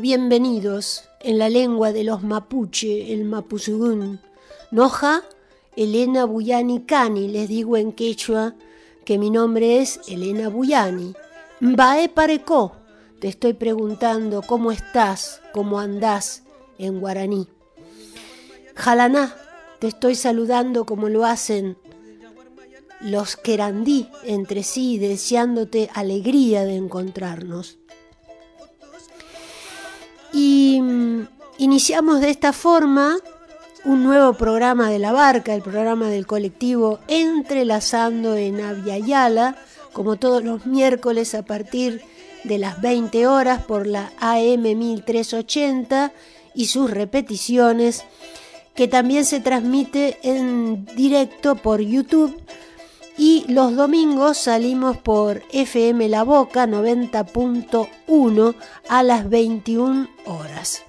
Bienvenidos en la lengua de los mapuche, el mapuzugún. Noja, Elena Buyani Cani, les digo en quechua que mi nombre es Elena Buyani. Mbae Pareco, te estoy preguntando cómo estás, cómo andás en guaraní. Jalaná, te estoy saludando como lo hacen los querandí entre sí, deseándote alegría de encontrarnos. Iniciamos de esta forma un nuevo programa de la barca, el programa del colectivo Entrelazando en Aviala, como todos los miércoles a partir de las 20 horas por la AM 1380 y sus repeticiones, que también se transmite en directo por YouTube y los domingos salimos por FM La Boca 90.1 a las 21 horas.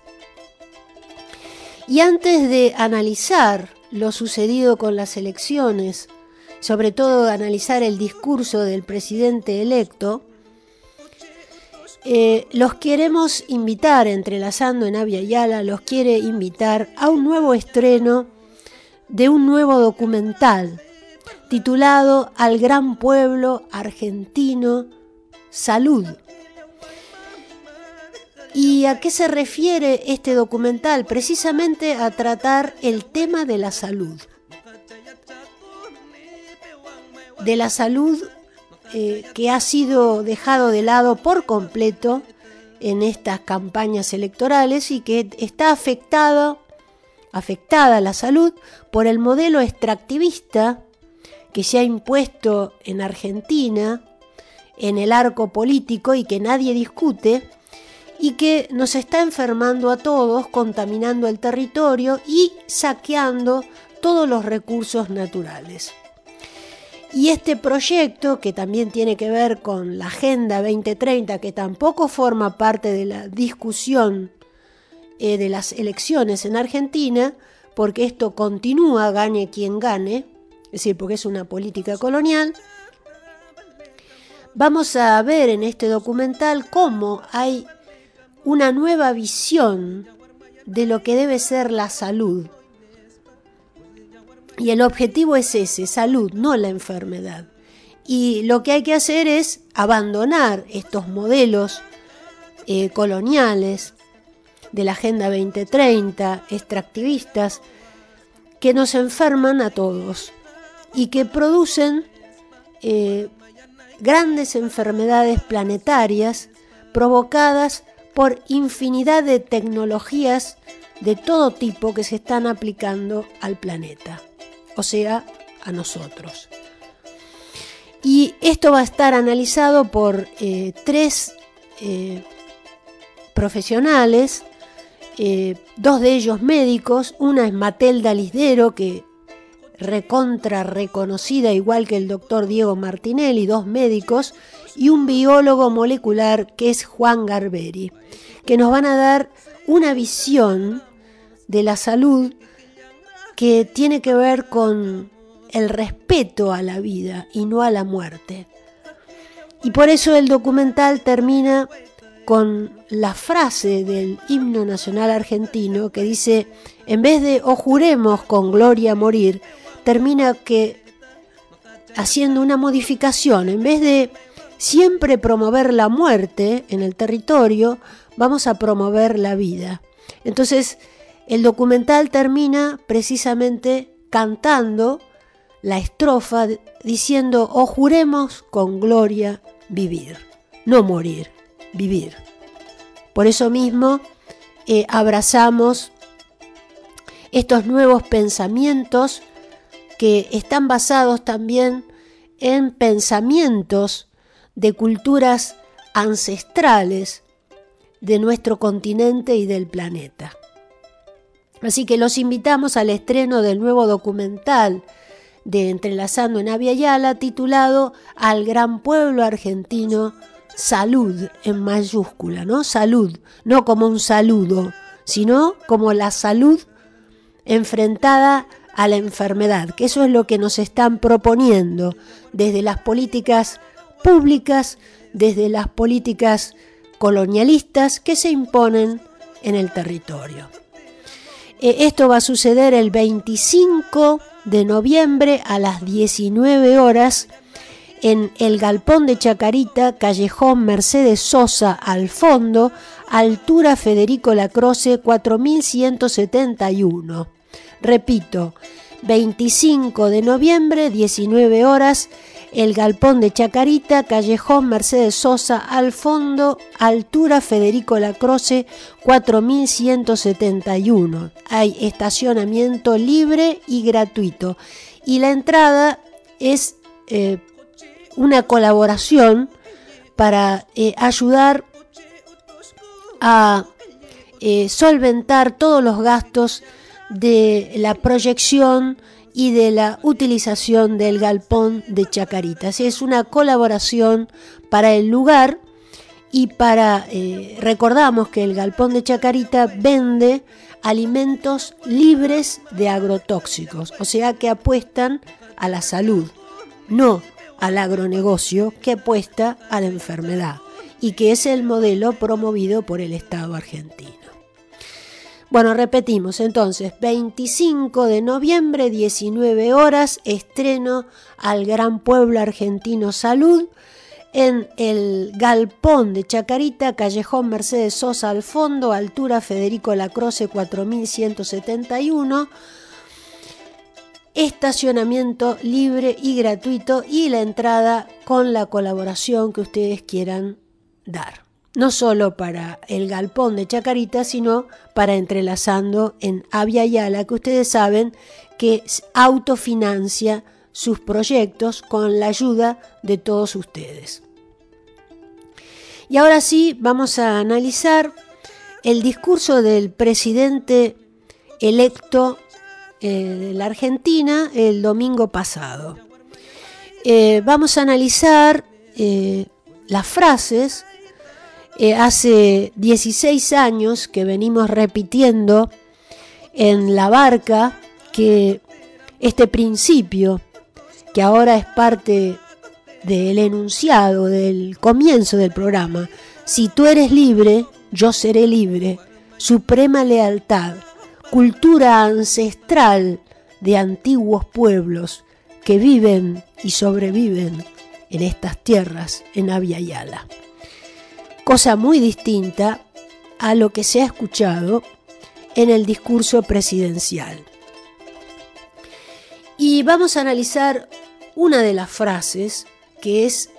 Y antes de analizar lo sucedido con las elecciones, sobre todo analizar el discurso del presidente electo, eh, los queremos invitar, entrelazando en Avia Yala, los quiere invitar a un nuevo estreno de un nuevo documental titulado Al gran pueblo argentino, salud. ¿Y a qué se refiere este documental? Precisamente a tratar el tema de la salud. De la salud eh, que ha sido dejado de lado por completo en estas campañas electorales y que está afectada, afectada la salud por el modelo extractivista que se ha impuesto en Argentina, en el arco político y que nadie discute, y que nos está enfermando a todos, contaminando el territorio y saqueando todos los recursos naturales. Y este proyecto, que también tiene que ver con la Agenda 2030, que tampoco forma parte de la discusión eh, de las elecciones en Argentina, porque esto continúa, gane quien gane, es decir, porque es una política colonial, vamos a ver en este documental cómo hay una nueva visión de lo que debe ser la salud. Y el objetivo es ese, salud, no la enfermedad. Y lo que hay que hacer es abandonar estos modelos eh, coloniales de la Agenda 2030, extractivistas, que nos enferman a todos y que producen eh, grandes enfermedades planetarias provocadas por infinidad de tecnologías de todo tipo que se están aplicando al planeta, o sea, a nosotros. Y esto va a estar analizado por eh, tres eh, profesionales, dos de ellos médicos, una es Matelda Lisdero, que recontra reconocida, igual que el doctor Diego Martinelli, dos médicos, y un biólogo molecular que es Juan Garberi, que nos van a dar una visión de la salud que tiene que ver con el respeto a la vida y no a la muerte. Y por eso el documental termina con la frase del himno nacional argentino que dice, en vez de o juremos con gloria morir, termina que haciendo una modificación, en vez de siempre promover la muerte en el territorio, vamos a promover la vida. Entonces, el documental termina precisamente cantando la estrofa diciendo, o juremos con gloria vivir, no morir, vivir. Por eso mismo eh, abrazamos estos nuevos pensamientos que están basados también en pensamientos de culturas ancestrales de nuestro continente y del planeta. Así que los invitamos al estreno del nuevo documental de Entrelazando en Avia titulado Al gran pueblo argentino, salud en mayúscula, ¿no? Salud, no como un saludo, sino como la salud enfrentada a la enfermedad, que eso es lo que nos están proponiendo desde las políticas públicas, desde las políticas colonialistas que se imponen en el territorio. Eh, esto va a suceder el 25 de noviembre a las 19 horas en el Galpón de Chacarita, Callejón Mercedes Sosa, al fondo, altura Federico Lacroce 4171. Repito, 25 de noviembre, 19 horas, el Galpón de Chacarita, Callejón Mercedes Sosa, al fondo, altura Federico Lacroce, 4171. Hay estacionamiento libre y gratuito. Y la entrada es eh, una colaboración para eh, ayudar a eh, solventar todos los gastos de la proyección y de la utilización del galpón de Chacaritas. Es una colaboración para el lugar y para, eh, recordamos que el galpón de Chacarita vende alimentos libres de agrotóxicos, o sea que apuestan a la salud, no al agronegocio que apuesta a la enfermedad y que es el modelo promovido por el Estado argentino. Bueno, repetimos entonces, 25 de noviembre, 19 horas, estreno al Gran Pueblo Argentino Salud en el Galpón de Chacarita, Callejón Mercedes Sosa al fondo, altura Federico Lacroce 4171. Estacionamiento libre y gratuito y la entrada con la colaboración que ustedes quieran dar no solo para el galpón de Chacarita, sino para entrelazando en Avia Yala, que ustedes saben que autofinancia sus proyectos con la ayuda de todos ustedes. Y ahora sí, vamos a analizar el discurso del presidente electo eh, de la Argentina el domingo pasado. Eh, vamos a analizar eh, las frases eh, hace 16 años que venimos repitiendo en la barca que este principio, que ahora es parte del enunciado, del comienzo del programa, si tú eres libre, yo seré libre, suprema lealtad, cultura ancestral de antiguos pueblos que viven y sobreviven en estas tierras en Yala cosa muy distinta a lo que se ha escuchado en el discurso presidencial. Y vamos a analizar una de las frases que es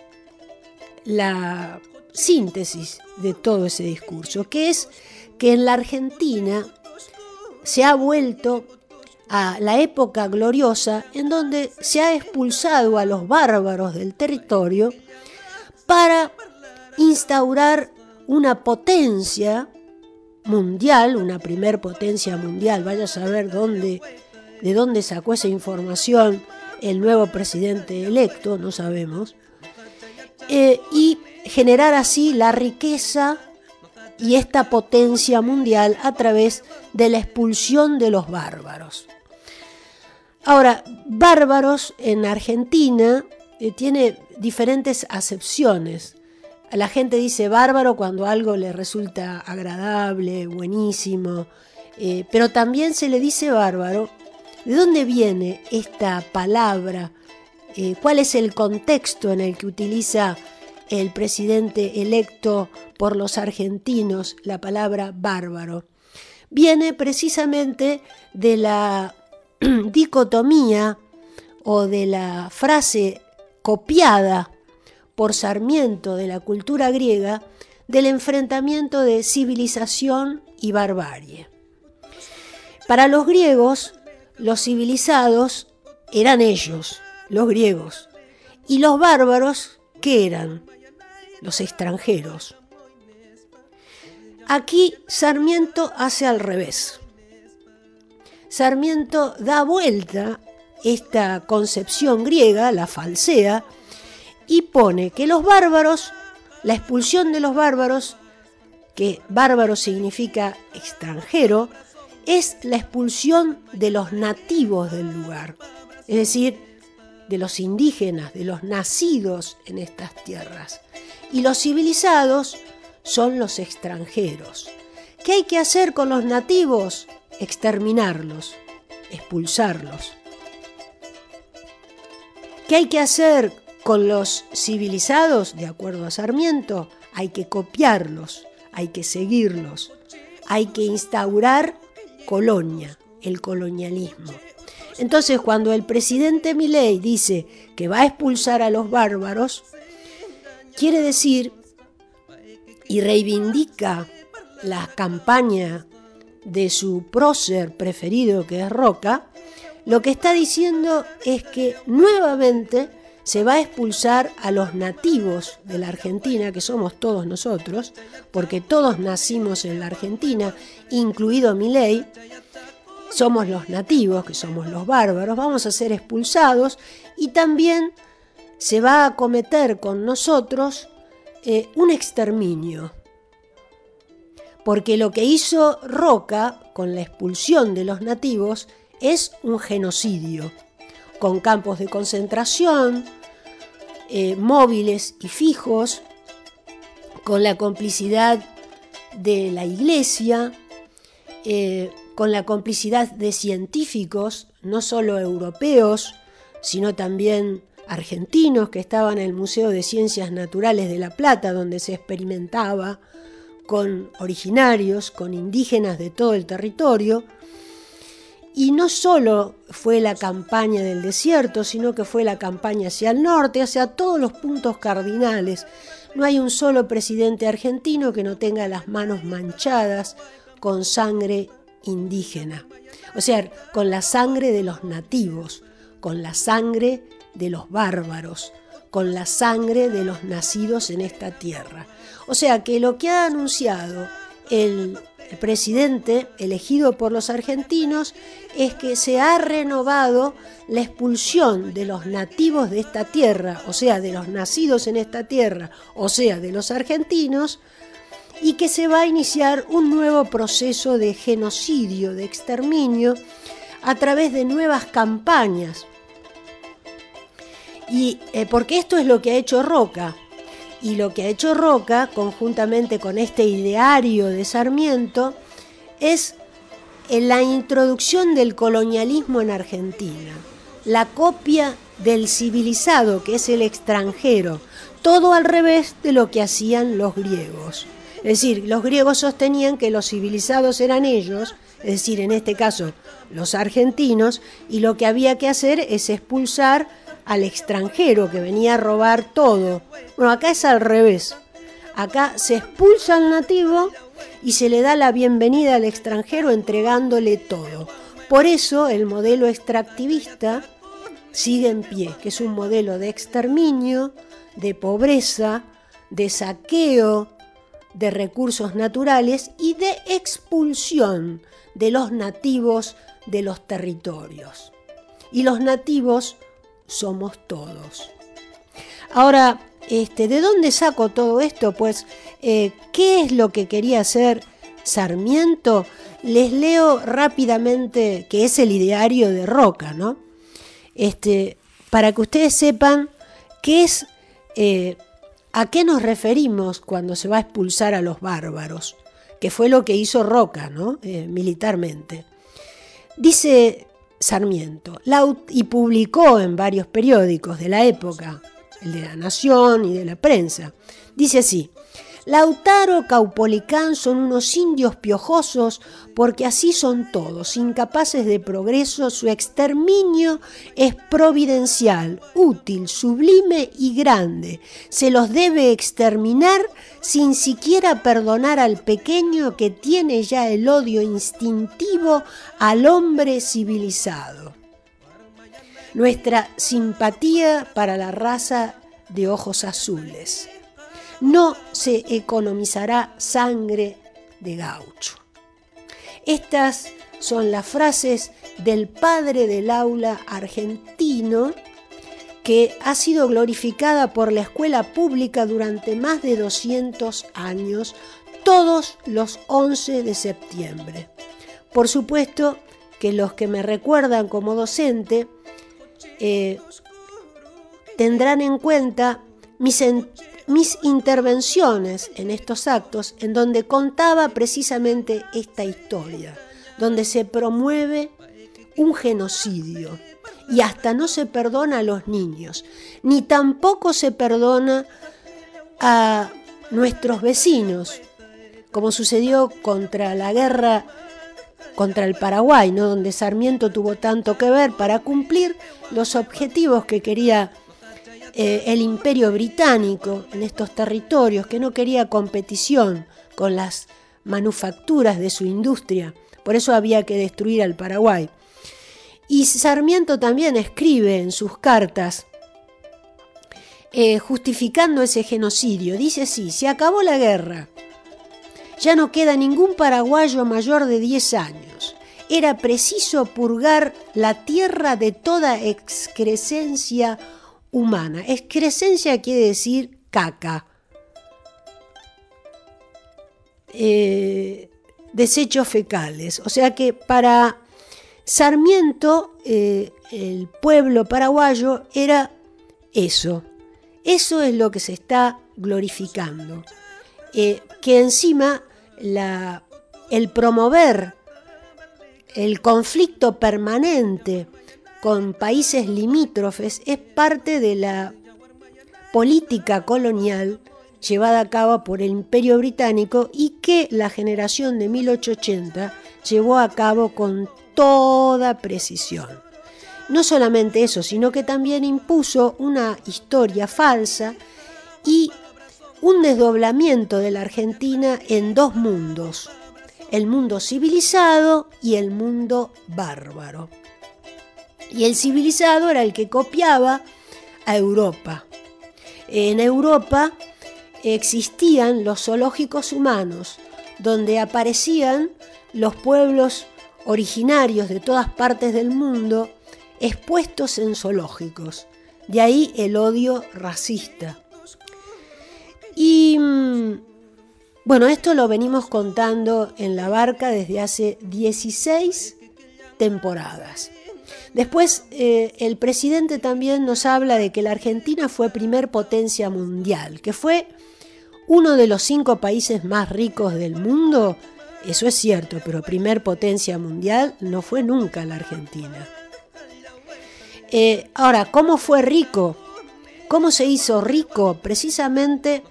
la síntesis de todo ese discurso, que es que en la Argentina se ha vuelto a la época gloriosa en donde se ha expulsado a los bárbaros del territorio para instaurar una potencia mundial, una primer potencia mundial, vaya a saber dónde, de dónde sacó esa información el nuevo presidente electo, no sabemos, eh, y generar así la riqueza y esta potencia mundial a través de la expulsión de los bárbaros. Ahora, bárbaros en Argentina eh, tiene diferentes acepciones La gente dice bárbaro cuando algo le resulta agradable, buenísimo, eh, pero también se le dice bárbaro. ¿De dónde viene esta palabra? Eh, ¿Cuál es el contexto en el que utiliza el presidente electo por los argentinos la palabra bárbaro? Viene precisamente de la dicotomía o de la frase copiada por Sarmiento de la cultura griega del enfrentamiento de civilización y barbarie. Para los griegos, los civilizados eran ellos, los griegos, y los bárbaros, ¿qué eran? Los extranjeros. Aquí Sarmiento hace al revés. Sarmiento da vuelta esta concepción griega, la falsea, y pone que los bárbaros, la expulsión de los bárbaros, que bárbaro significa extranjero, es la expulsión de los nativos del lugar, es decir, de los indígenas, de los nacidos en estas tierras. Y los civilizados son los extranjeros. ¿Qué hay que hacer con los nativos? Exterminarlos, expulsarlos. ¿Qué hay que hacer con los civilizados, de acuerdo a Sarmiento, hay que copiarlos, hay que seguirlos, hay que instaurar colonia, el colonialismo. Entonces, cuando el presidente Milei dice que va a expulsar a los bárbaros, quiere decir y reivindica la campaña de su prócer preferido, que es Roca, lo que está diciendo es que nuevamente se va a expulsar a los nativos de la Argentina, que somos todos nosotros, porque todos nacimos en la Argentina, incluido mi ley, somos los nativos, que somos los bárbaros, vamos a ser expulsados y también se va a cometer con nosotros eh, un exterminio. Porque lo que hizo Roca con la expulsión de los nativos es un genocidio con campos de concentración, eh, móviles y fijos, con la complicidad de la Iglesia, eh, con la complicidad de científicos, no solo europeos, sino también argentinos que estaban en el Museo de Ciencias Naturales de La Plata, donde se experimentaba con originarios, con indígenas de todo el territorio, y no solo fue la campaña del desierto, sino que fue la campaña hacia el norte, hacia todos los puntos cardinales. No hay un solo presidente argentino que no tenga las manos manchadas con sangre indígena. O sea, con la sangre de los nativos, con la sangre de los bárbaros, con la sangre de los nacidos en esta tierra. O sea que lo que ha anunciado el presidente elegido por los argentinos es que se ha renovado la expulsión de los nativos de esta tierra, o sea, de los nacidos en esta tierra, o sea, de los argentinos, y que se va a iniciar un nuevo proceso de genocidio, de exterminio, a través de nuevas campañas. Y eh, porque esto es lo que ha hecho Roca. Y lo que ha hecho Roca, conjuntamente con este ideario de Sarmiento, es la introducción del colonialismo en Argentina, la copia del civilizado, que es el extranjero, todo al revés de lo que hacían los griegos. Es decir, los griegos sostenían que los civilizados eran ellos, es decir, en este caso los argentinos, y lo que había que hacer es expulsar al extranjero que venía a robar todo. Bueno, acá es al revés. Acá se expulsa al nativo y se le da la bienvenida al extranjero entregándole todo. Por eso el modelo extractivista sigue en pie, que es un modelo de exterminio, de pobreza, de saqueo de recursos naturales y de expulsión de los nativos de los territorios. Y los nativos somos todos. Ahora, este, ¿de dónde saco todo esto? Pues, eh, ¿qué es lo que quería hacer Sarmiento? Les leo rápidamente, que es el ideario de Roca, ¿no? Este, para que ustedes sepan qué es eh, ¿A qué nos referimos cuando se va a expulsar a los bárbaros? Que fue lo que hizo Roca, ¿no? Eh, militarmente. Dice Sarmiento, y publicó en varios periódicos de la época, el de la Nación y de la prensa. Dice así, Lautaro Caupolicán son unos indios piojosos porque así son todos, incapaces de progreso, su exterminio es providencial, útil, sublime y grande. Se los debe exterminar sin siquiera perdonar al pequeño que tiene ya el odio instintivo al hombre civilizado. Nuestra simpatía para la raza de ojos azules no se economizará sangre de gaucho. Estas son las frases del padre del aula argentino que ha sido glorificada por la escuela pública durante más de 200 años, todos los 11 de septiembre. Por supuesto que los que me recuerdan como docente eh, tendrán en cuenta mis, mis intervenciones en estos actos en donde contaba precisamente esta historia, donde se promueve un genocidio y hasta no se perdona a los niños, ni tampoco se perdona a nuestros vecinos, como sucedió contra la guerra contra el Paraguay, ¿no? donde Sarmiento tuvo tanto que ver para cumplir los objetivos que quería eh, el imperio británico en estos territorios, que no quería competición con las manufacturas de su industria, por eso había que destruir al Paraguay. Y Sarmiento también escribe en sus cartas, eh, justificando ese genocidio, dice así, se acabó la guerra, ya no queda ningún paraguayo mayor de 10 años. Era preciso purgar la tierra de toda excrescencia humana. Excrescencia quiere decir caca. Eh, desechos fecales. O sea que para Sarmiento, eh, el pueblo paraguayo era eso. Eso es lo que se está glorificando. Eh, que encima el promover el conflicto permanente con países limítrofes es parte de la política colonial llevada a cabo por el Imperio Británico y que la generación de 1880 llevó a cabo con toda precisión. No solamente eso, sino que también impuso una historia falsa y un desdoblamiento de la Argentina en dos mundos, el mundo civilizado y el mundo bárbaro. Y el civilizado era el que copiaba a Europa. En Europa existían los zoológicos humanos, donde aparecían los pueblos originarios de todas partes del mundo expuestos en zoológicos. De ahí el odio racista. Y mm, bueno, esto lo venimos contando en la barca desde hace 16 temporadas. Después, eh, el presidente también nos habla de que la Argentina fue primer potencia mundial, que fue uno de los cinco países más ricos del mundo. Eso es cierto, pero primer potencia mundial no fue nunca la Argentina. Eh, ahora, ¿cómo fue rico? ¿Cómo se hizo rico? Precisamente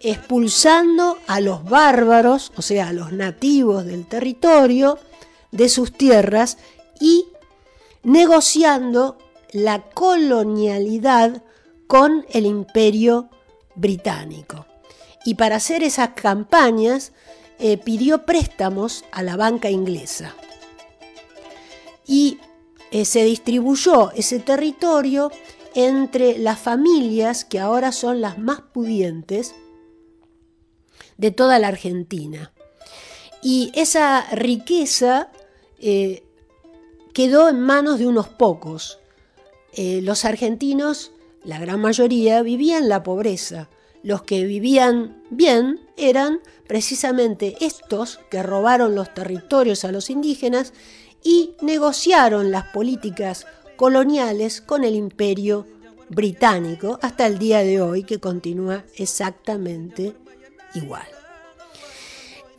expulsando a los bárbaros, o sea, a los nativos del territorio, de sus tierras y negociando la colonialidad con el imperio británico. Y para hacer esas campañas eh, pidió préstamos a la banca inglesa. Y eh, se distribuyó ese territorio entre las familias que ahora son las más pudientes de toda la Argentina. Y esa riqueza eh, quedó en manos de unos pocos. Eh, los argentinos, la gran mayoría, vivían la pobreza. Los que vivían bien eran precisamente estos que robaron los territorios a los indígenas y negociaron las políticas coloniales con el imperio británico hasta el día de hoy, que continúa exactamente igual.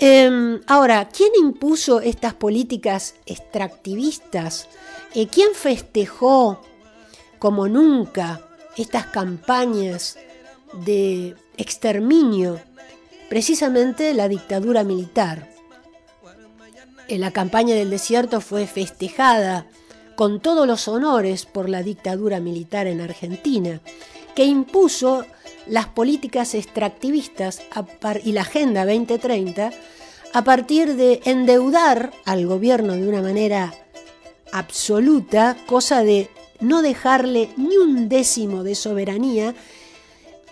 Em, ahora, ¿quién impuso estas políticas extractivistas? Eh, ¿Quién festejó como nunca estas campañas de exterminio? Precisamente la dictadura militar. En la campaña del desierto fue festejada con todos los honores por la dictadura militar en Argentina, que impuso las políticas extractivistas y la Agenda 2030 a partir de endeudar al gobierno de una manera absoluta, cosa de no dejarle ni un décimo de soberanía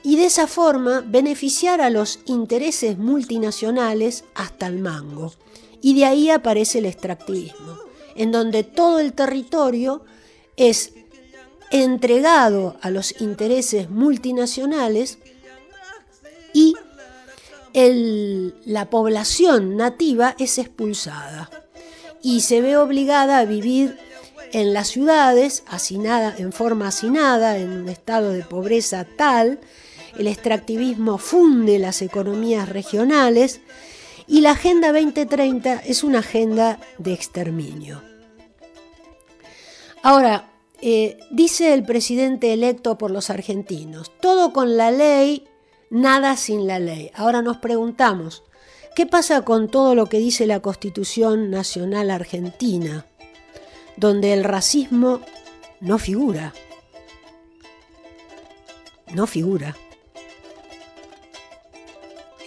y de esa forma beneficiar a los intereses multinacionales hasta el mango. Y de ahí aparece el extractivismo, en donde todo el territorio es entregado a los intereses multinacionales y la población nativa es expulsada y se ve obligada a vivir en las ciudades, en forma hacinada, en un estado de pobreza tal, el extractivismo funde las economías regionales y la Agenda 2030 es una agenda de exterminio. Ahora, eh, dice el presidente electo por los argentinos, todo con la ley, nada sin la ley. Ahora nos preguntamos, ¿qué pasa con todo lo que dice la Constitución Nacional Argentina, donde el racismo no figura? No figura.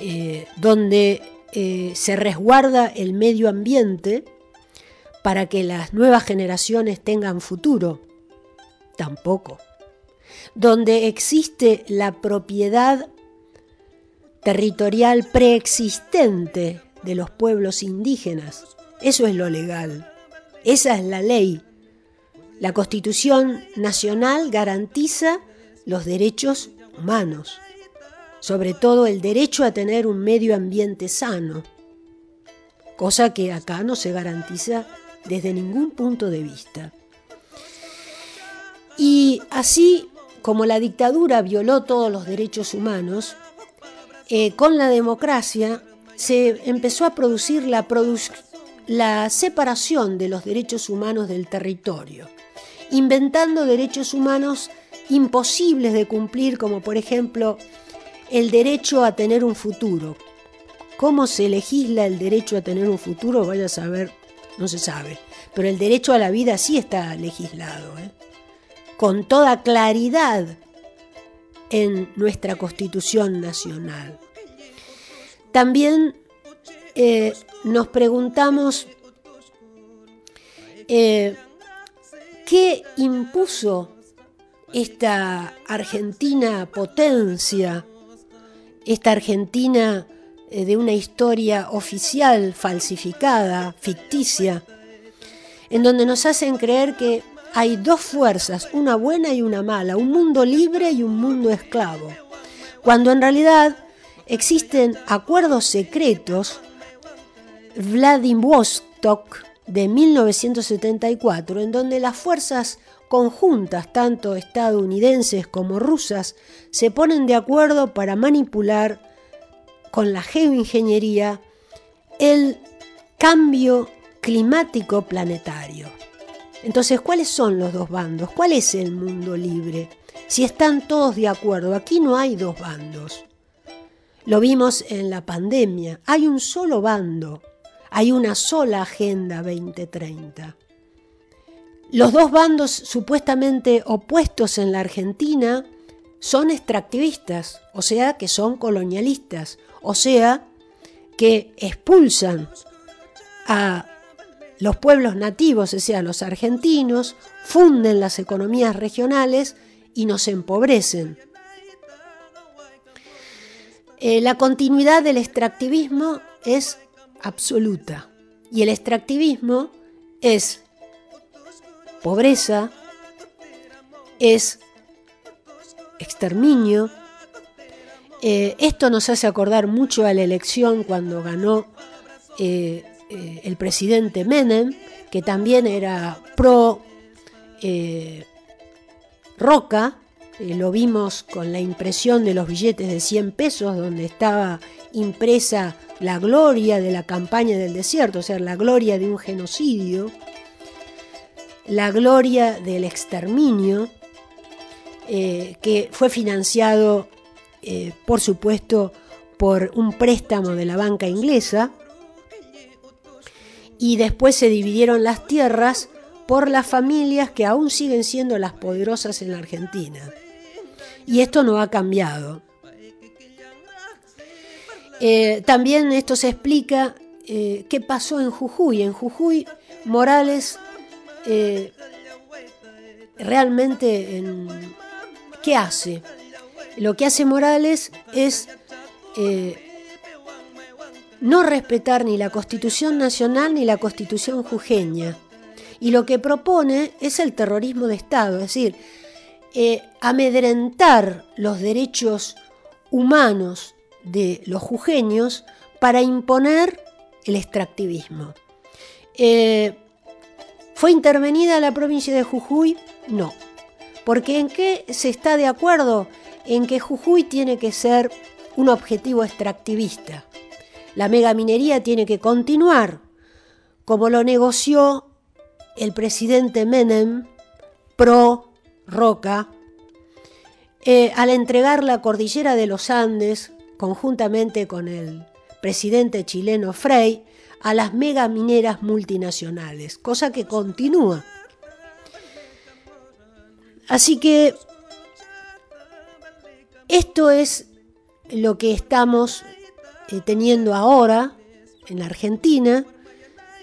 Eh, donde eh, se resguarda el medio ambiente para que las nuevas generaciones tengan futuro tampoco. Donde existe la propiedad territorial preexistente de los pueblos indígenas. Eso es lo legal. Esa es la ley. La Constitución Nacional garantiza los derechos humanos, sobre todo el derecho a tener un medio ambiente sano, cosa que acá no se garantiza desde ningún punto de vista. Y así como la dictadura violó todos los derechos humanos, eh, con la democracia se empezó a producir la, separación de los derechos humanos del territorio, inventando derechos humanos imposibles de cumplir, como por ejemplo el derecho a tener un futuro. ¿Cómo se legisla el derecho a tener un futuro? Vaya a saber, no se sabe. Pero el derecho a la vida sí está legislado. ¿eh? Con toda claridad en nuestra Constitución Nacional. También eh, nos preguntamos eh, qué impuso esta Argentina potencia, esta Argentina eh, de una historia oficial falsificada, ficticia, en donde nos hacen creer que hay dos fuerzas, una buena y una mala, un mundo libre y un mundo esclavo, cuando en realidad existen acuerdos secretos, Vladivostok de 1974, en donde las fuerzas conjuntas, tanto estadounidenses como rusas, se ponen de acuerdo para manipular con la geoingeniería el cambio climático planetario. Entonces, ¿cuáles son los dos bandos? ¿Cuál es el mundo libre? Si están todos de acuerdo, aquí no hay dos bandos. Lo vimos en la pandemia, hay un solo bando, hay una sola Agenda 2030. Los dos bandos supuestamente opuestos en la Argentina son extractivistas, o sea que son colonialistas, o sea que expulsan a los pueblos nativos, o sea, los argentinos, funden las economías regionales y nos empobrecen. Eh, la continuidad del extractivismo es absoluta y el extractivismo es pobreza, es exterminio. Eh, esto nos hace acordar mucho a la elección cuando ganó eh, eh, el presidente Menem, que también era pro eh, Roca, eh, lo vimos con la impresión de los billetes de 100 pesos, donde estaba impresa la gloria de la campaña del desierto, o sea, la gloria de un genocidio, la gloria del exterminio, que fue financiado, por supuesto, por un préstamo de la banca inglesa, y después se dividieron las tierras por las familias que aún siguen siendo las poderosas en la Argentina. Y esto no ha cambiado. Eh, también esto se explica eh, qué pasó en Jujuy. En Jujuy, Morales eh, realmente, ¿qué hace? Lo que hace Morales es no respetar ni la Constitución Nacional ni la Constitución jujeña. Y lo que propone es el terrorismo de Estado, es decir, amedrentar los derechos humanos de los jujeños para imponer el extractivismo. Eh, ¿Fue intervenida la provincia de Jujuy? No. Porque ¿en qué se está de acuerdo? En que Jujuy tiene que ser un objetivo extractivista. La megaminería tiene que continuar, como lo negoció el presidente Menem pro Roca, eh, al entregar la cordillera de los Andes conjuntamente con el presidente chileno Frey, a las megamineras multinacionales, cosa que continúa. Así que esto es lo que estamos eh, teniendo ahora en la Argentina.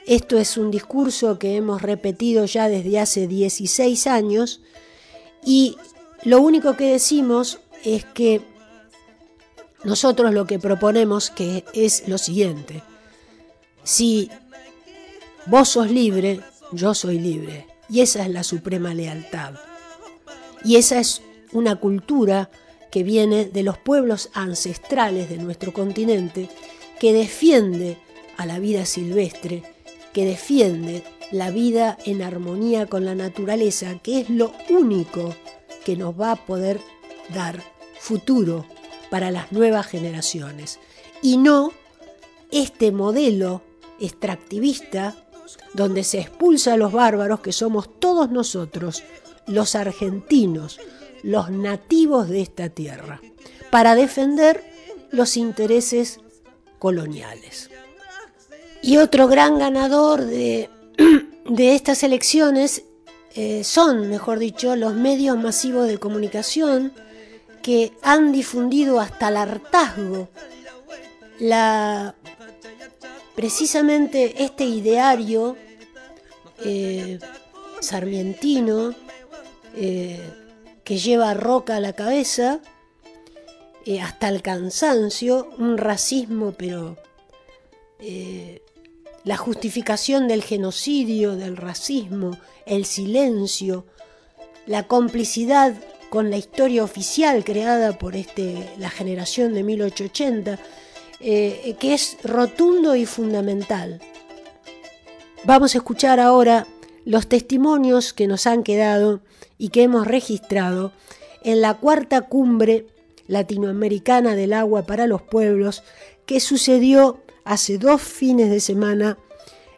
Esto es un discurso que hemos repetido ya desde hace 16 años y lo único que decimos es que nosotros lo que proponemos que es lo siguiente. Si vos sos libre, yo soy libre. Y esa es la suprema lealtad. Y esa es una cultura que viene de los pueblos ancestrales de nuestro continente, que defiende a la vida silvestre, que defiende la vida en armonía con la naturaleza, que es lo único que nos va a poder dar futuro para las nuevas generaciones. Y no este modelo extractivista donde se expulsa a los bárbaros que somos todos nosotros, los argentinos, los nativos de esta tierra, para defender los intereses coloniales. Y otro gran ganador de, de estas elecciones eh, son, mejor dicho, los medios masivos de comunicación, que han difundido hasta el hartazgo la, precisamente este ideario eh, sarmientino eh, que lleva Roca a la cabeza, eh, hasta el cansancio, un racismo, pero la justificación del genocidio, del racismo, el silencio, la complicidad con la historia oficial creada por este, la generación de 1880, eh, que es rotundo y fundamental. Vamos a escuchar ahora los testimonios que nos han quedado y que hemos registrado en la cuarta cumbre latinoamericana del agua para los pueblos que sucedió hace dos fines de semana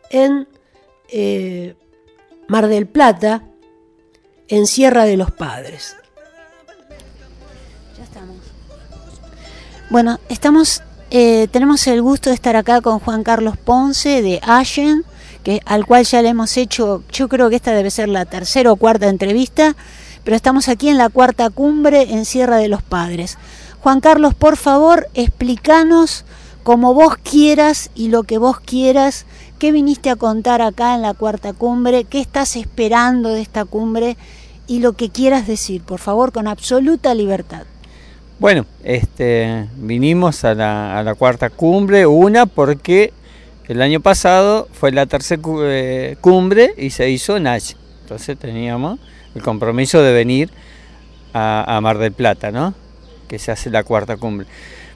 en eh, Mar del Plata, en Sierra de los Padres. Bueno, estamos, eh, tenemos el gusto de estar acá con Juan Carlos Ponce de Allen, que, al cual ya le hemos hecho, yo creo que esta debe ser la tercera o cuarta entrevista, pero estamos aquí en la cuarta cumbre en Sierra de los Padres. Juan Carlos, por favor, explícanos como vos quieras y lo que vos quieras, qué viniste a contar acá en la cuarta cumbre, qué estás esperando de esta cumbre y lo que quieras decir, por favor, con absoluta libertad. Bueno, este, vinimos a la, cuarta cumbre, una porque el año pasado fue la tercera eh, cumbre y se hizo Nash. Entonces teníamos el compromiso de venir a, Mar del Plata, ¿no? Que se hace la cuarta cumbre.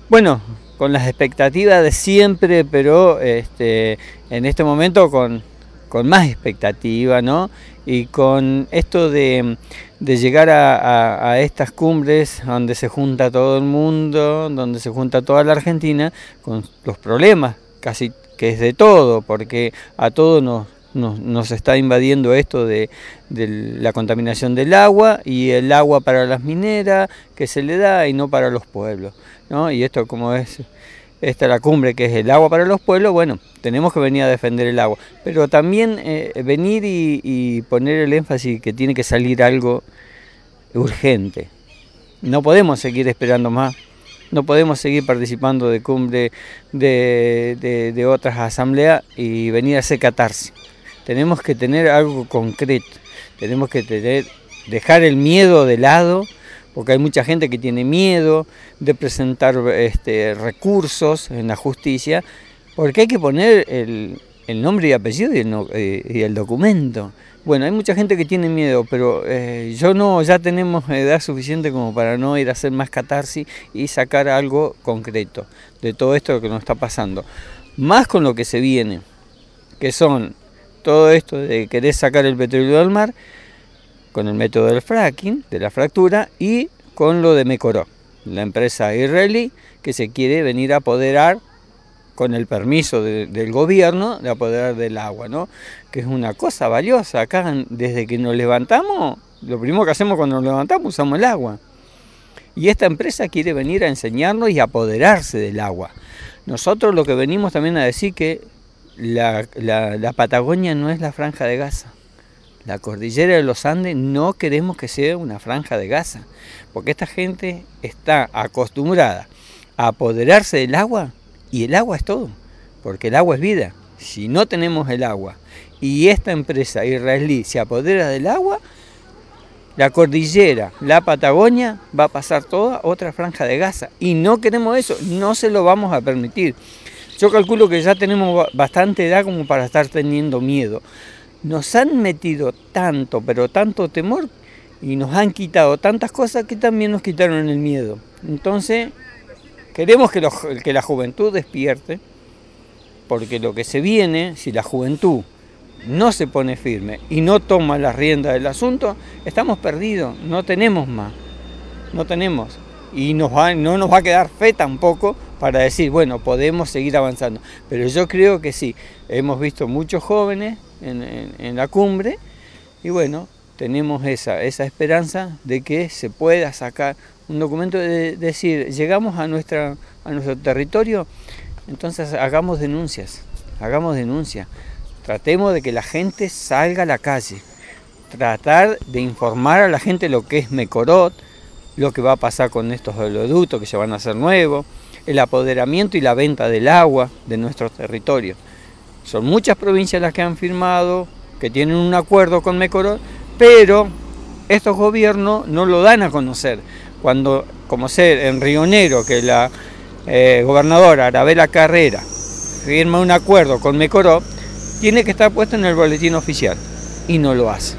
Bueno, con las expectativas de siempre, pero este, en este momento con, con más expectativa, ¿no? Y con esto de, llegar a, estas cumbres donde se junta todo el mundo, donde se junta toda la Argentina, con los problemas casi que es de todo, porque a todos nos, nos, está invadiendo esto de, la contaminación del agua y el agua para las mineras que se le da y no para los pueblos. ¿no? Y esto como es esta la cumbre que es el agua para los pueblos, bueno, tenemos que venir a defender el agua, pero también eh, venir y, poner el énfasis que tiene que salir algo urgente. No podemos seguir esperando más, no podemos seguir participando de cumbre de, de otras asambleas y venir a hacer tenemos que tener algo concreto, tenemos que tener, dejar el miedo de lado, porque hay mucha gente que tiene miedo de presentar este, recursos en la justicia, porque hay que poner el, nombre y apellido eh, y el, documento. Bueno, hay mucha gente que tiene miedo, pero eh, yo no, ya tenemos edad suficiente como para no ir a hacer más catarsis y sacar algo concreto de todo esto que nos está pasando. Más con lo que se viene, que son todo esto de querer sacar el petróleo del mar con el método del fracking, de la fractura, y con lo de Mecoró, la empresa israelí que se quiere venir a apoderar con el permiso del gobierno de apoderar del agua, ¿no? Que es una cosa valiosa. Acá, desde que nos levantamos, lo primero que hacemos cuando nos levantamos usamos el agua. Y esta empresa quiere venir a enseñarnos y apoderarse del agua. Nosotros lo que venimos también a decir que la, Patagonia no es la franja de Gaza. La cordillera de los Andes no queremos que sea una franja de Gaza, porque esta gente está acostumbrada a apoderarse del agua y el agua es todo, porque el agua es vida. Si no tenemos el agua y esta empresa israelí se apodera del agua, la cordillera, la Patagonia va a pasar toda otra franja de Gaza y no queremos eso, no se lo vamos a permitir. Yo calculo que ya tenemos bastante edad como para estar teniendo miedo. Nos han metido tanto, pero tanto temor y nos han quitado tantas cosas que también nos quitaron el miedo. Entonces, queremos que, la juventud despierte, porque lo que se viene, si la juventud no se pone firme y no toma la rienda del asunto, estamos perdidos, no tenemos más, no tenemos. Y no nos va a quedar fe tampoco para decir, bueno, podemos seguir avanzando. Pero yo creo que sí, hemos visto muchos jóvenes en, la cumbre y bueno, tenemos esa esperanza de que se pueda sacar un documento de decir, llegamos a, nuestra, a nuestro territorio, entonces hagamos denuncias, hagamos denuncias, tratemos de que la gente salga a la calle, tratar de informar a la gente lo que es Mecorot, lo que va a pasar con estos oleoductos que se van a hacer nuevos, el apoderamiento y la venta del agua de nuestros territorios. Son muchas provincias las que han firmado, que tienen un acuerdo con Mecorot, pero estos gobiernos no lo dan a conocer. Cuando, como ser en Río Negro, que la eh, gobernadora Arabela Carrera firma un acuerdo con Mecorot, tiene que estar puesto en el boletín oficial y no lo hace.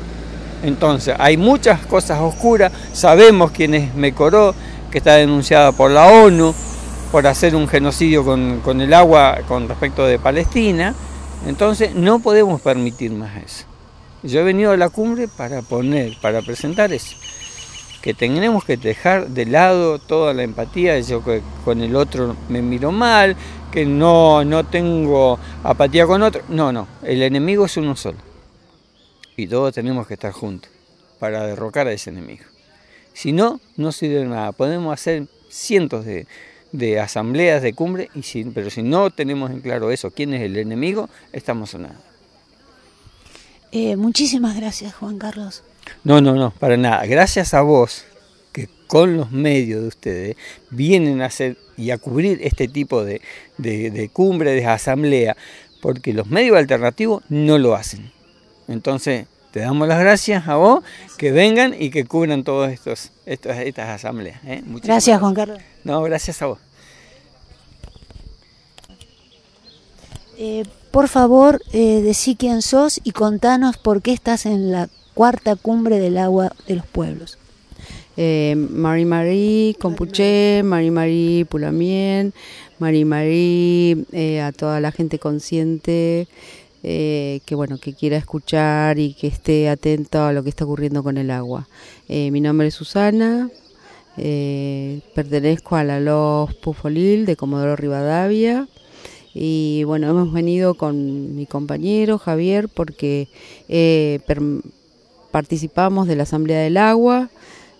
Entonces, hay muchas cosas oscuras, sabemos quién es Mecorot, que está denunciada por la ONU, por hacer un genocidio con, el agua con respecto de Palestina, entonces no podemos permitir más eso. Yo he venido a la cumbre para poner, para presentar eso, que tenemos que dejar de lado toda la empatía, yo que con el otro me miro mal, que no, no tengo apatía con otro, no, no, el enemigo es uno solo y todos tenemos que estar juntos para derrocar a ese enemigo. Si no, no sirve de nada, podemos hacer cientos de, de asambleas de cumbre, y pero si no tenemos en claro eso, quién es el enemigo, estamos nada. Eh, muchísimas gracias, Juan Carlos. No, no, no, para nada. Gracias a vos, que con los medios de ustedes vienen a hacer y a cubrir este tipo de, de, de cumbre, de asamblea, porque los medios alternativos no lo hacen. Entonces, te damos las gracias a vos, que vengan y que cubran todas estos, estas asambleas. ¿eh? Gracias, Juan Carlos. No, gracias a vos. Eh, por favor, eh, decí quién sos y contanos por qué estás en la cuarta cumbre del agua de los pueblos. Eh, Mari Marí Compuché, Mari Marí Pulamien, Mari Marí a toda la gente consciente eh, que bueno, que quiera escuchar y que esté atento a lo que está ocurriendo con el agua. Eh, mi nombre es Susana, eh, pertenezco a la LOS Pufolil de Comodoro Rivadavia y bueno, hemos venido con mi compañero Javier porque participamos de la Asamblea del Agua,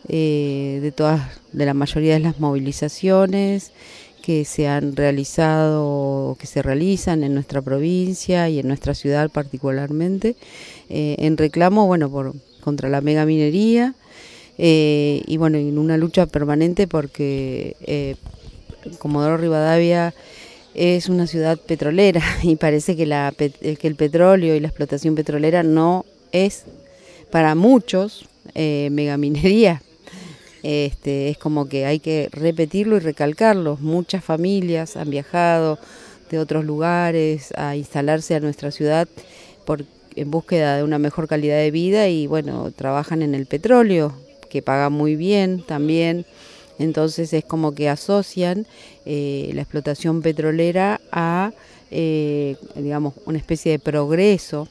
de todas, de la mayoría de las movilizaciones que se han realizado, que se realizan en nuestra provincia y en nuestra ciudad particularmente, eh, en reclamo, bueno, por, contra la mega minería eh, y bueno, en una lucha permanente porque eh, Comodoro Rivadavia es una ciudad petrolera y parece que, la, que el petróleo y la explotación petrolera no es para muchos megaminería este, es como que hay que repetirlo y recalcarlo. Muchas familias han viajado de otros lugares a instalarse a nuestra ciudad en búsqueda de una mejor calidad de vida y bueno, trabajan en el petróleo, que paga muy bien también. Entonces es como que asocian eh, la explotación petrolera a, eh, digamos, una especie de progreso,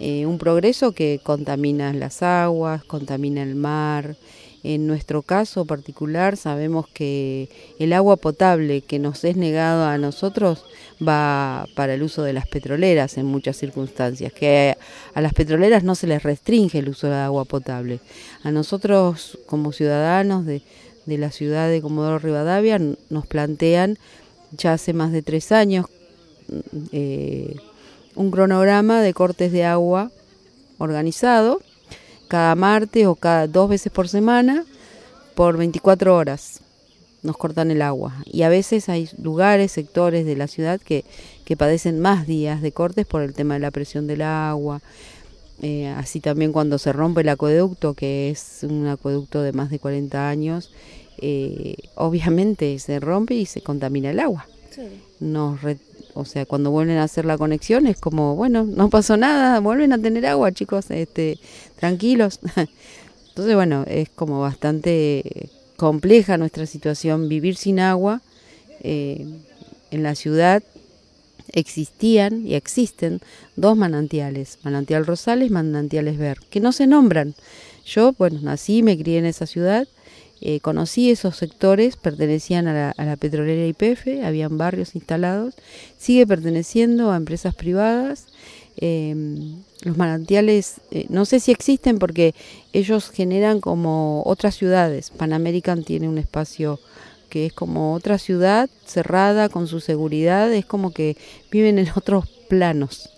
eh, un progreso que contamina las aguas, contamina el mar, en nuestro caso particular sabemos que el agua potable que nos es negado a nosotros va para el uso de las petroleras en muchas circunstancias, que a las petroleras no se les restringe el uso de agua potable. A nosotros como ciudadanos de, la ciudad de Comodoro Rivadavia nos plantean ya hace más de tres años eh, un cronograma de cortes de agua organizado cada martes o cada dos veces por semana por 24 horas. Nos cortan el agua. Y a veces hay lugares, sectores de la ciudad que, que padecen más días de cortes por el tema de la presión del agua, eh, así también cuando se rompe el acueducto, que es un acueducto de más de 40 años, eh, obviamente se rompe y se contamina el agua. Nos o sea, cuando vuelven a hacer la conexión es como, bueno, no pasó nada, vuelven a tener agua, chicos, este, tranquilos. Entonces, bueno, es como bastante compleja nuestra situación, vivir sin agua. Eh, en la ciudad existían y existen dos manantiales, manantial Rosales, manantiales Ver, que no se nombran. Yo, bueno, nací, me crié en esa ciudad eh, conocí esos sectores, pertenecían a la, petrolera YPF, habían barrios instalados, sigue perteneciendo a empresas privadas. Em, los manantiales, eh, no sé si existen porque ellos generan como otras ciudades. Pan American tiene un espacio que es como otra ciudad cerrada con su seguridad, es como que viven en otros planos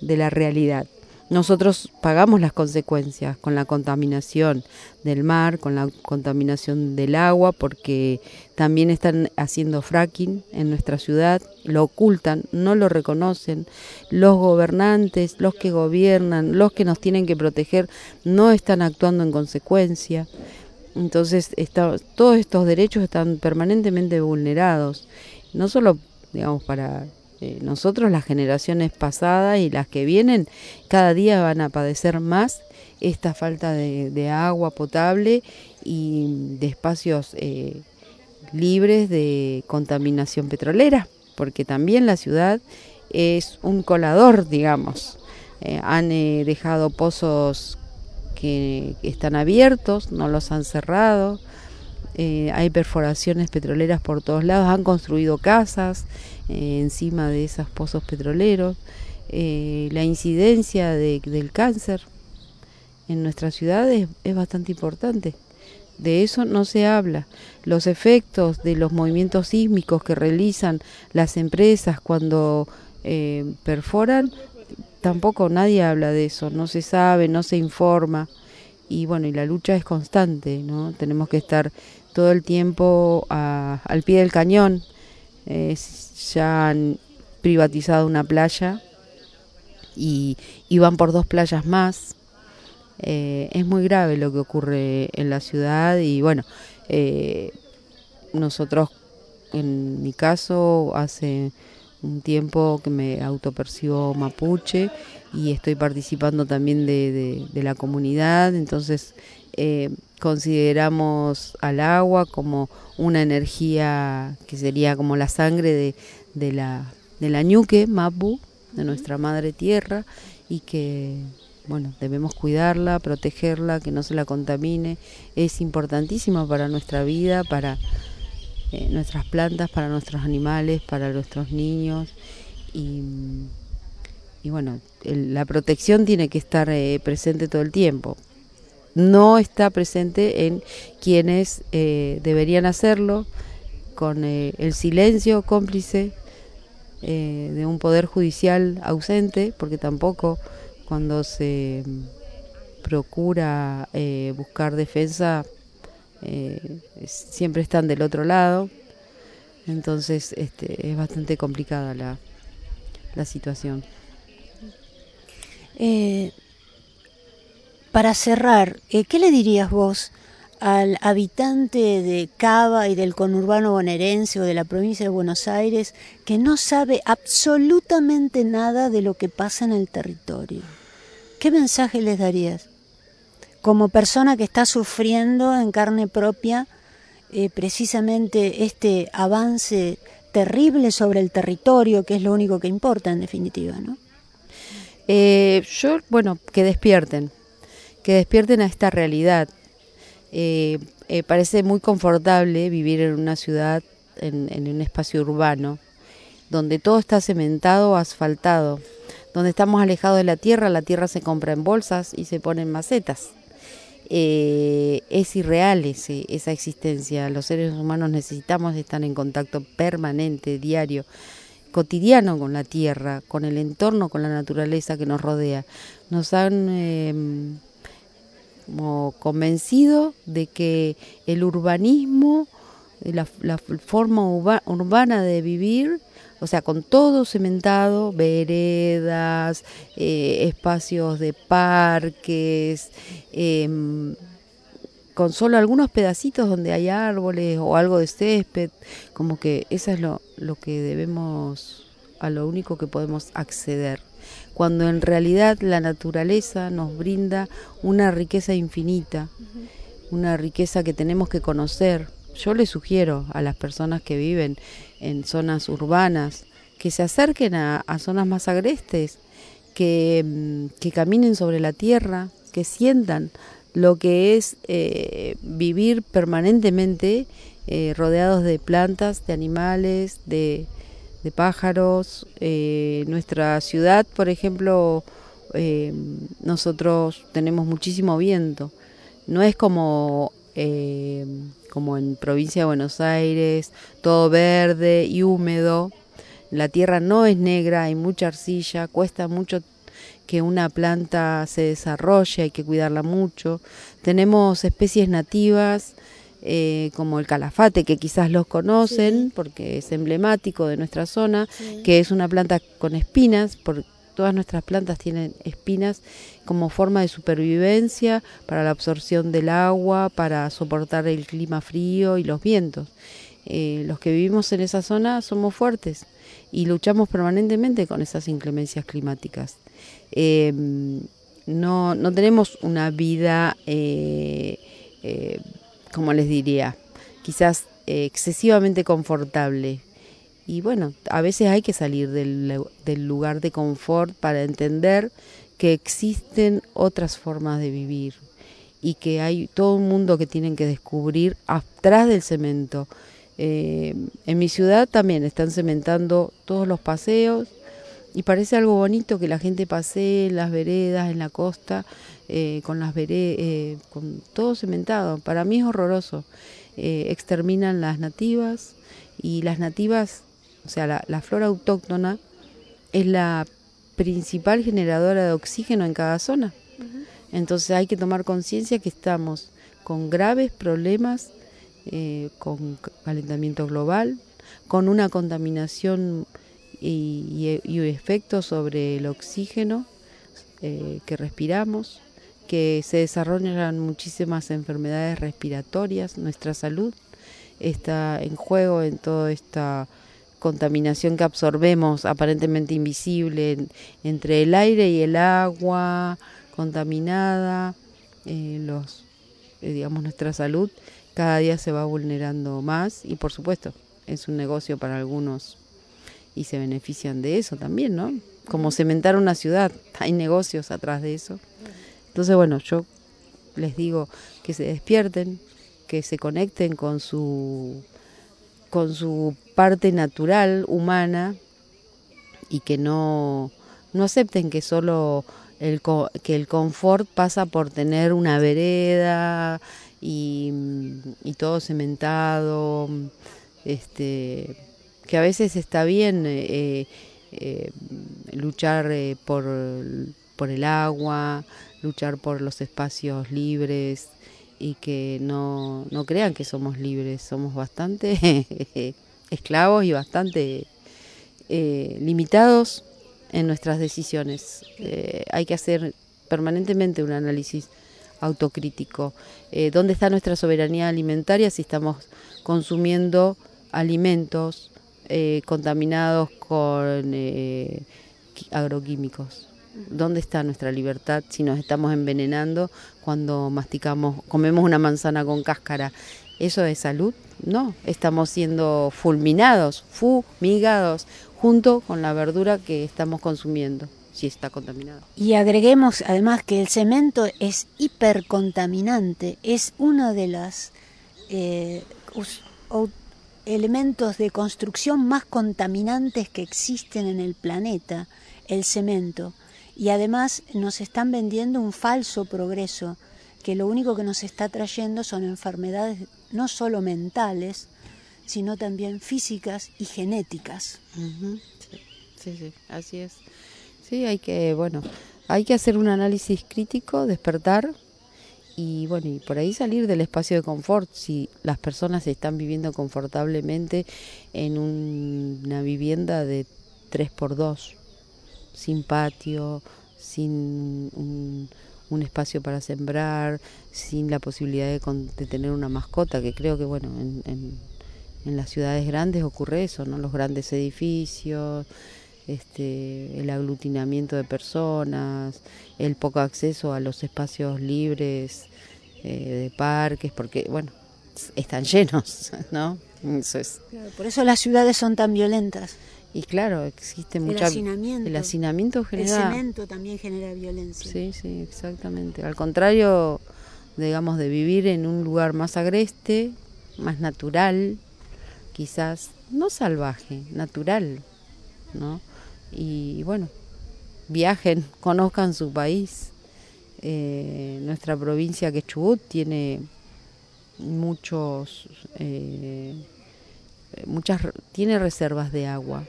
de la realidad. Nosotros pagamos las consecuencias con la contaminación del mar, con la contaminación del agua, porque también están haciendo fracking en nuestra ciudad, lo ocultan, no lo reconocen. Los gobernantes, los que gobiernan, los que nos tienen que proteger, no están actuando en consecuencia. Entonces, todos estos derechos están permanentemente vulnerados, no solo digamos para eh, nosotros, las generaciones pasadas y las que vienen, cada día van a padecer más esta falta de, agua potable y de espacios eh, libres de contaminación petrolera, porque también la ciudad es un colador, digamos. Eh, han dejado pozos que están abiertos, no los han cerrado. hay perforaciones petroleras por todos lados, han construido casas, encima de esos pozos petroleros, eh, la incidencia del cáncer en nuestra ciudad es, bastante importante. De eso no se habla. Los efectos de los movimientos sísmicos que realizan las empresas cuando eh, perforan, tampoco nadie habla de eso, no se sabe, no se informa. Y bueno, y la lucha es constante, ¿no? Tenemos que estar todo el tiempo al pie del cañón ya han privatizado una playa y, van por dos playas más. Eh, es muy grave lo que ocurre en la ciudad y bueno, eh, nosotros en mi caso hace un tiempo que me autopercibo mapuche y estoy participando también de, la comunidad, entonces eh, consideramos al agua como una energía que sería como la sangre de, de la, de la ñuque, mapu, de nuestra madre tierra y que bueno, debemos cuidarla, protegerla, que no se la contamine. Es importantísimo para nuestra vida, para eh, nuestras plantas, para nuestros animales, para nuestros niños. Y, bueno, la protección tiene que estar eh, presente todo el tiempo. No está presente en quienes eh, deberían hacerlo, con el silencio cómplice de un poder judicial ausente, porque tampoco cuando se procura eh, buscar defensa, eh, siempre están del otro lado. Entonces este, es bastante complicada la, la situación. Eh, para cerrar, ¿qué le dirías vos al habitante de Cava y del conurbano bonaerense o de la provincia de Buenos Aires que no sabe absolutamente nada de lo que pasa en el territorio? ¿Qué mensaje les darías? Como persona que está sufriendo en carne propia eh, precisamente este avance terrible sobre el territorio, que es lo único que importa en definitiva, ¿no? Eh, yo, bueno, que despierten, que despierten a esta realidad. Eh, parece muy confortable vivir en una ciudad, en, un espacio urbano, donde todo está cementado, asfaltado, donde estamos alejados de la tierra, la tierra se compra en bolsas y se pone en macetas. Eh, es irreal esa existencia. Los seres humanos necesitamos estar en contacto permanente, diario, cotidiano con la tierra, con el entorno, con la naturaleza que nos rodea. Nos han em, convencido de que el urbanismo, la, la forma urbana de vivir, o sea, con todo cementado, veredas, eh, espacios de parques, em, con solo algunos pedacitos donde hay árboles o algo de césped, como que eso es lo, lo que debemos, a lo único que podemos acceder cuando en realidad la naturaleza nos brinda una riqueza infinita, una riqueza que tenemos que conocer. Yo le sugiero a las personas que viven en zonas urbanas, que se acerquen a, zonas más agrestes, que, mm, que, caminen sobre la tierra, que sientan lo que es eh, vivir permanentemente eh, rodeados de plantas, de animales, de, pájaros. Eh, nuestra ciudad, por ejemplo, nosotros tenemos muchísimo viento. No es como como en provincia de Buenos Aires, todo verde y húmedo. La tierra no es negra, hay mucha arcilla, cuesta mucho que una planta se desarrolle, hay que cuidarla mucho. Tenemos especies nativas eh, como el calafate, que quizás los conocen porque es emblemático de nuestra zona, que es una planta con espinas, por, Todas nuestras plantas tienen espinas como forma de supervivencia para la absorción del agua, para soportar el clima frío y los vientos. Eh, los que vivimos en esa zona somos fuertes y luchamos permanentemente con esas inclemencias climáticas. Em, no, no, tenemos una vida, eh, como les diría, quizás excesivamente confortable y bueno, a veces hay que salir del, lugar de confort para entender que existen otras formas de vivir y que hay todo un mundo que tienen que descubrir atrás del cemento. Eh, en mi ciudad también están cementando todos los paseos y parece algo bonito que la gente pasee en las veredas, en la costa, eh, con las eh, con todo cementado. Para mí es horroroso. exterminan las nativas y las nativas o sea, la, flora autóctona es la principal generadora de oxígeno en cada zona. Entonces hay que tomar conciencia que estamos con graves problemas eh, con calentamiento global, con una contaminación y, efectos sobre el oxígeno eh, que respiramos, que se desarrollan muchísimas enfermedades respiratorias, nuestra salud está en juego en toda esta contaminación que absorbemos aparentemente invisible entre el aire y el agua contaminada, eh, los, eh, digamos, nuestra salud cada día se va vulnerando más y por supuesto es un negocio para algunos y se benefician de eso también, ¿no? como cementar una ciudad, hay negocios atrás de eso. Entonces, bueno, yo les digo que se despierten, que se conecten con su con su parte natural humana y que no, no acepten que solo el, que el confort pasa por tener una vereda y, todo cementado, este, que a veces está bien eh, eh, luchar eh, por, por el agua, luchar por los espacios libres, y que no, no crean que somos libres, somos bastante esclavos y bastante eh, limitados en nuestras decisiones. Eh, hay que hacer permanentemente un análisis autocrítico. Eh, ¿Dónde está nuestra soberanía alimentaria si estamos consumiendo alimentos contaminados con agroquímicos? ¿Dónde está nuestra libertad si nos estamos envenenando cuando masticamos, comemos una manzana con cáscara? ¿Eso es salud? No, estamos siendo fulminados, fumigados, junto con la verdura que estamos consumiendo, si está contaminado. Y agreguemos además que el cemento es hipercontaminante, es uno de los eh, elementos de construcción más contaminantes que existen en el planeta, el cemento y además nos están vendiendo un falso progreso que lo único que nos está trayendo son enfermedades no solo mentales, sino también físicas y genéticas. sí, sí, así es. Sí, hay que, bueno, hay que hacer un análisis crítico, despertar y bueno, y por ahí salir del espacio de confort. Si las personas están viviendo confortablemente en una vivienda de 3x2, sin patio, sin un, espacio para sembrar, sin la posibilidad de, tener una mascota, que creo que bueno, en, en, las ciudades grandes ocurre eso, ¿no? Los grandes edificios, este, el aglutinamiento de personas, el poco acceso a los espacios libres eh, de parques, porque bueno, están llenos, ¿no? Por eso las ciudades son tan violentas. Y claro, existe mucha... El hacinamiento. El hacinamiento genera... El cemento también genera violencia. Sí, sí, exactamente. Al contrario, digamos, de vivir en un lugar más agreste, más natural, quizás, no salvaje, natural, ¿no? Y bueno, viajen, conozcan su país. Eh, nuestra provincia que es Chubut tiene muchos... Eh, muchas tiene reservas de agua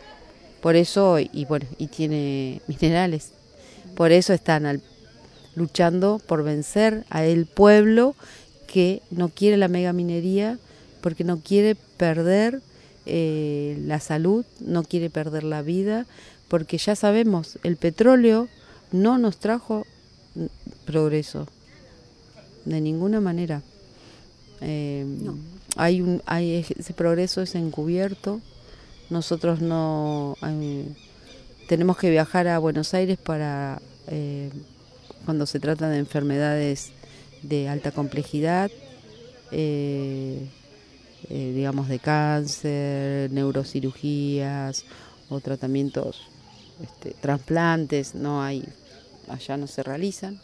por eso, y bueno, y tiene minerales. Por eso están luchando por vencer a el pueblo que no quiere la megaminería, porque no quiere perder eh, la salud, no quiere perder la vida, porque ya sabemos, el petróleo no nos trajo progreso, de ninguna manera. Eh, hay un, hay, ese progreso es encubierto, nosotros no tenemos que viajar a Buenos Aires para eh, cuando se trata de enfermedades de alta complejidad, eh, eh, digamos de cáncer, neurocirugías o tratamientos, este, trasplantes, no hay, allá no se realizan.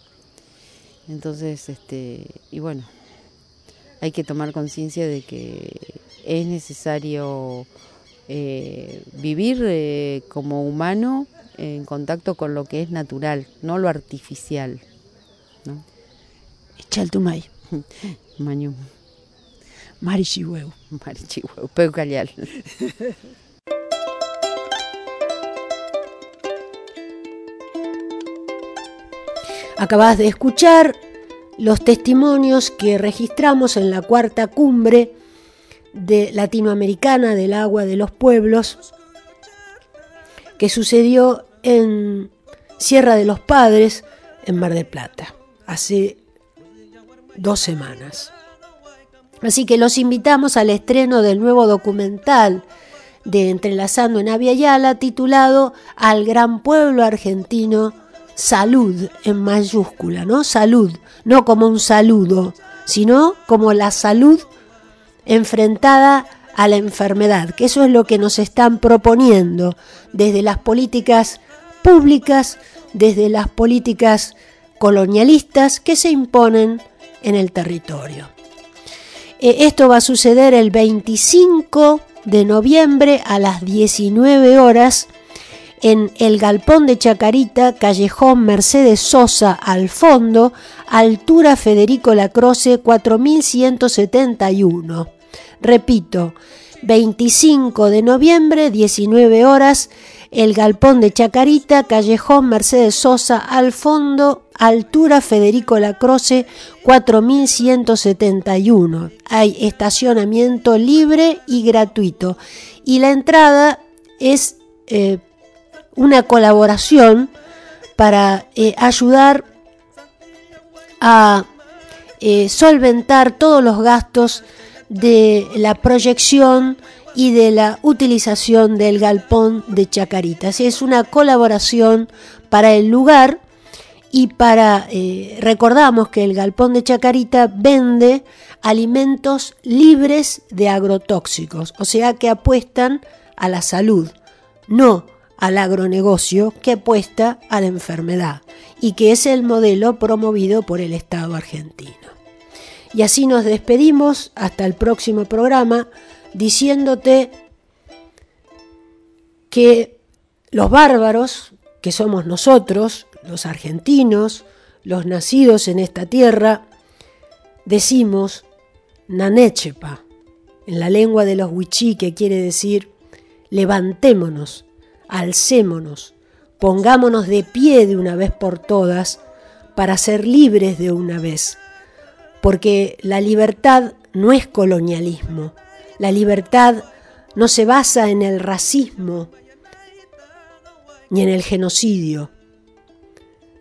Entonces, este, y bueno, hay que tomar conciencia de que es necesario eh, vivir eh, como humano en contacto con lo que es natural, no lo artificial. ¿no? Chaltumay. Mañum. Marichihueu. Marichihueu, Peucalial. Acabas de escuchar los testimonios que registramos en la cuarta cumbre latinoamericana del agua de los pueblos que sucedió en Sierra de los Padres, en Mar del Plata, hace dos semanas. Así que los invitamos al estreno del nuevo documental de Entrelazando en Avia Yala titulado Al Gran Pueblo Argentino, Salud en mayúscula, ¿no? Salud, no como un saludo, sino como la salud enfrentada a la enfermedad, que eso es lo que nos están proponiendo desde las políticas públicas desde las políticas colonialistas que se imponen en el territorio. Eh, esto va a suceder el 25 de noviembre a las 19 horas en el Galpón de Chacarita, Callejón Mercedes Sosa al fondo, altura Federico Lacroce 4171. Repito, 25 de noviembre, 19 horas, el Galpón de Chacarita, Callejón Mercedes Sosa al fondo, altura Federico Lacroce 4171. Hay estacionamiento libre y gratuito. Y la entrada es eh, una colaboración para eh, ayudar a eh, solventar todos los gastos de la proyección y de la utilización del galpón de Chacaritas. Es una colaboración para el lugar y para eh, recordamos que el galpón de Chacarita vende alimentos libres de agrotóxicos, o sea que apuestan a la salud, no al agronegocio que apuesta a la enfermedad y que es el modelo promovido por el Estado argentino. Y así nos despedimos hasta el próximo programa diciéndote que los bárbaros, que somos nosotros, los argentinos, los nacidos en esta tierra, decimos nanechepa, en la lengua de los huichí, que quiere decir levantémonos, alcémonos, pongámonos de pie de una vez por todas para ser libres de una vez, porque la libertad no es colonialismo, la libertad no se basa en el racismo ni en el genocidio,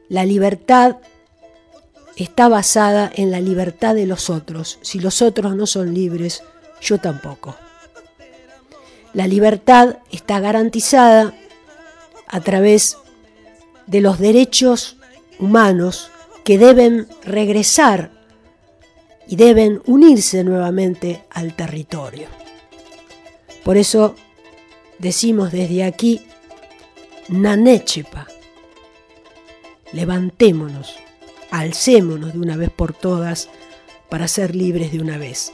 la libertad está basada en la libertad de los otros. Si los otros no son libres, yo tampoco. La libertad está garantizada a través de los derechos humanos que deben regresar y deben unirse nuevamente al territorio. Por eso decimos desde aquí, Nanechepa, levantémonos, alcémonos de una vez por todas para ser libres de una vez.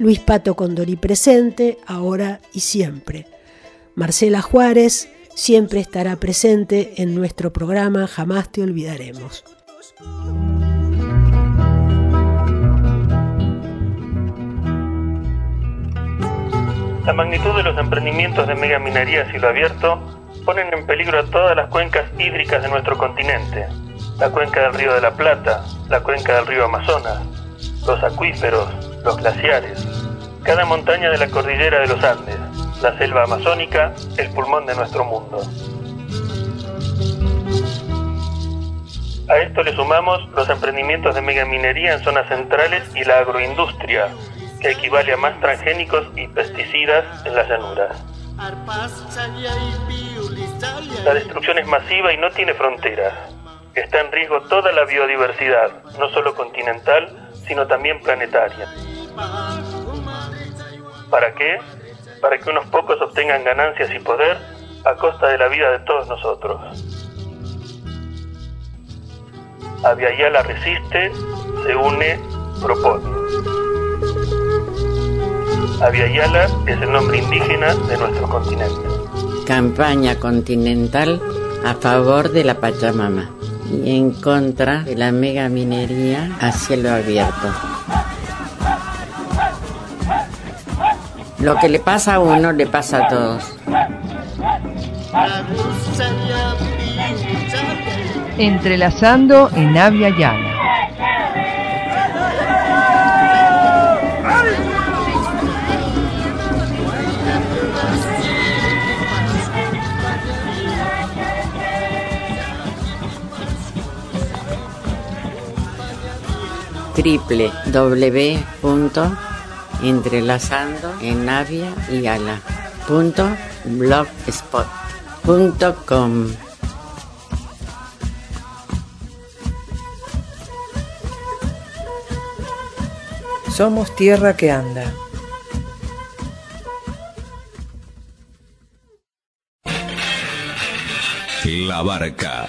Luis Pato Condori presente, ahora y siempre. Marcela Juárez siempre estará presente en nuestro programa Jamás te olvidaremos. La magnitud de los emprendimientos de megaminería a cielo abierto ponen en peligro a todas las cuencas hídricas de nuestro continente. La cuenca del río de la Plata, la cuenca del río Amazonas, los acuíferos, los glaciares, cada montaña de la cordillera de los Andes, la selva amazónica, el pulmón de nuestro mundo. A esto le sumamos los emprendimientos de megaminería en zonas centrales y la agroindustria, que equivale a más transgénicos y pesticidas en las llanuras. La destrucción es masiva y no tiene fronteras. Está en riesgo toda la biodiversidad, no solo continental, sino también planetaria. ¿Para qué? Para que unos pocos obtengan ganancias y poder a costa de la vida de todos nosotros. Aviala resiste, se une, propone. Aviala es el nombre indígena de nuestro continente campaña continental a favor de la Pachamama y en contra de la mega minería a cielo abierto. Lo que le pasa a uno le pasa a todos. Entrelazando en Avia Llana. www.entrelazando en Navia y Ala. Somos tierra que anda. La Barca.